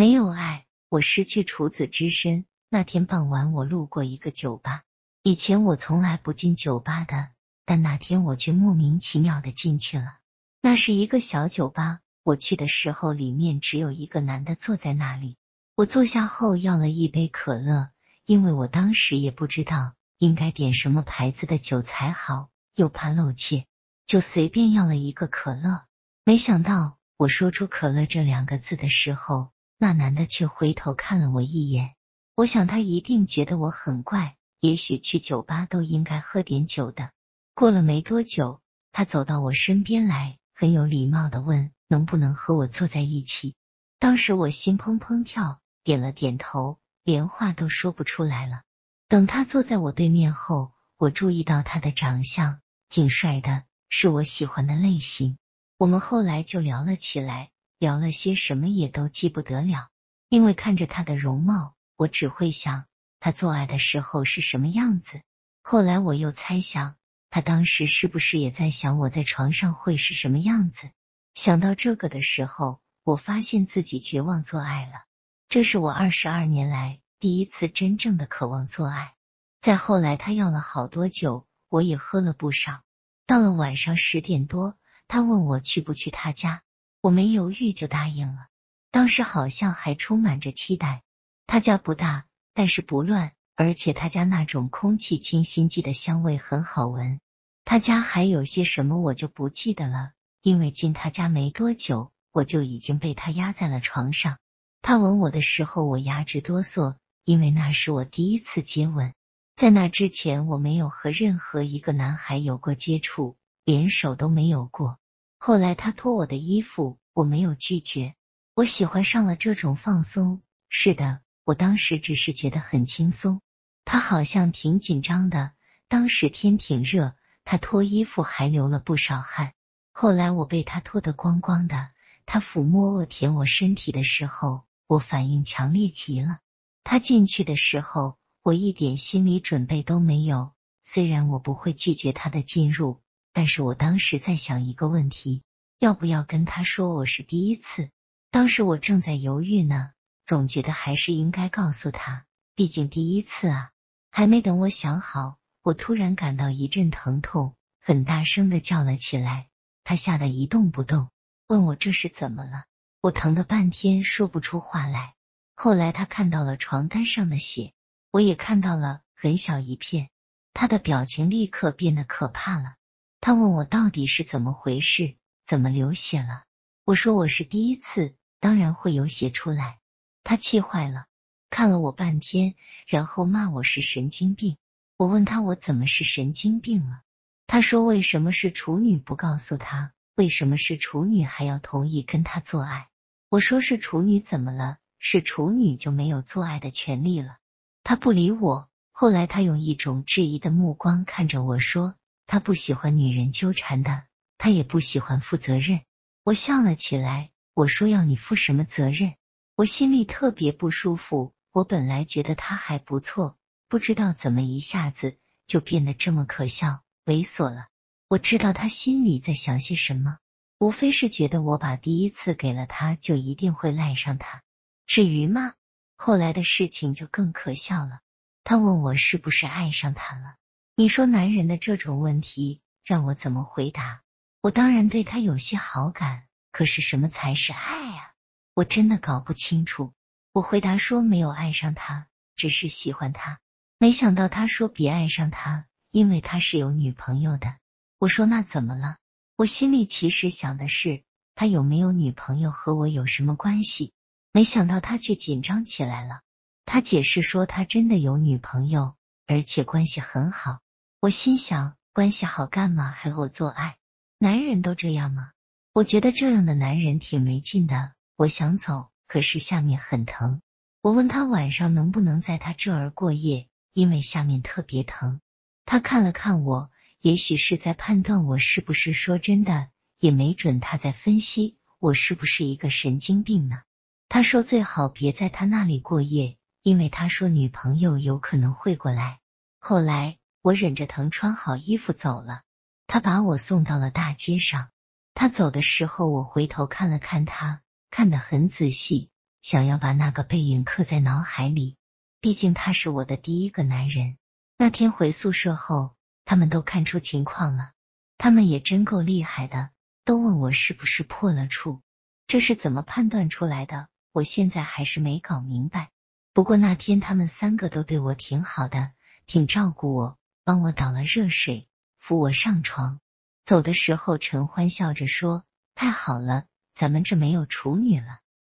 没有爱，我失去处子之身。那天傍晚，我路过一个酒吧，以前我从来不进酒吧的，但那天我却莫名其妙的进去了。那是一个小酒吧，我去的时候里面只有一个男的坐在那里。我坐下后要了一杯可乐，因为我当时也不知道应该点什么牌子的酒才好，又怕露怯，就随便要了一个可乐。没想到我说出可乐这两个字的时候，那男的却回头看了我一眼。我想他一定觉得我很怪，也许去酒吧都应该喝点酒的。过了没多久，他走到我身边来，很有礼貌的问：“能不能和我坐在一起？”当时我心砰砰跳，点了点头，连话都说不出来了。等他坐在我对面后，我注意到他的长相挺帅的，是我喜欢的类型。我们后来就聊了起来，聊了些什么也都记不得了，因为看着他的容貌。我只会想他做爱的时候是什么样子。后来我又猜想，他当时是不是也在想我在床上会是什么样子？想到这个的时候，我发现自己绝望做爱了。这是我二十二年来第一次真正的渴望做爱。再后来，他要了好多酒，我也喝了不少。到了晚上十点多，他问我去不去他家，我没犹豫就答应了。当时好像还充满着期待。他家不大，但是不乱，而且他家那种空气清新剂的香味很好闻。他家还有些什么我就不记得了，因为进他家没多久，我就已经被他压在了床上。他吻我的时候，我牙直哆嗦，因为那是我第一次接吻。在那之前，我没有和任何一个男孩有过接触，连手都没有过。后来他脱我的衣服，我没有拒绝，我喜欢上了这种放松。是的。我当时只是觉得很轻松，他好像挺紧张的。当时天挺热，他脱衣服还流了不少汗。后来我被他脱得光光的，他抚摸我、舔我身体的时候，我反应强烈极了。他进去的时候，我一点心理准备都没有。虽然我不会拒绝他的进入，但是我当时在想一个问题：要不要跟他说我是第一次？当时我正在犹豫呢。总觉得还是应该告诉他，毕竟第一次啊。还没等我想好，我突然感到一阵疼痛，很大声的叫了起来。他吓得一动不动，问我这是怎么了。我疼的半天说不出话来。后来他看到了床单上的血，我也看到了很小一片。他的表情立刻变得可怕了。他问我到底是怎么回事，怎么流血了？我说我是第一次，当然会有血出来。他气坏了，看了我半天，然后骂我是神经病。我问他我怎么是神经病了？他说为什么是处女不告诉他？为什么是处女还要同意跟他做爱？我说是处女怎么了？是处女就没有做爱的权利了？他不理我。后来他用一种质疑的目光看着我说，他不喜欢女人纠缠的，他也不喜欢负责任。我笑了起来，我说要你负什么责任？我心里特别不舒服。我本来觉得他还不错，不知道怎么一下子就变得这么可笑、猥琐了。我知道他心里在想些什么，无非是觉得我把第一次给了他，就一定会赖上他。至于吗？后来的事情就更可笑了。他问我是不是爱上他了？你说男人的这种问题让我怎么回答？我当然对他有些好感，可是什么才是爱啊？我真的搞不清楚。我回答说没有爱上他，只是喜欢他。没想到他说别爱上他，因为他是有女朋友的。我说那怎么了？我心里其实想的是他有没有女朋友和我有什么关系？没想到他却紧张起来了。他解释说他真的有女朋友，而且关系很好。我心想关系好干嘛还和我做爱？男人都这样吗？我觉得这样的男人挺没劲的。我想走，可是下面很疼。我问他晚上能不能在他这儿过夜，因为下面特别疼。他看了看我，也许是在判断我是不是说真的，也没准他在分析我是不是一个神经病呢。他说最好别在他那里过夜，因为他说女朋友有可能会过来。后来我忍着疼穿好衣服走了，他把我送到了大街上。他走的时候，我回头看了看他。看得很仔细，想要把那个背影刻在脑海里。毕竟他是我的第一个男人。那天回宿舍后，他们都看出情况了。他们也真够厉害的，都问我是不是破了处，这是怎么判断出来的？我现在还是没搞明白。不过那天他们三个都对我挺好的，挺照顾我，帮我倒了热水，扶我上床。走的时候，陈欢笑着说：“太好了，咱们这没有处女了。”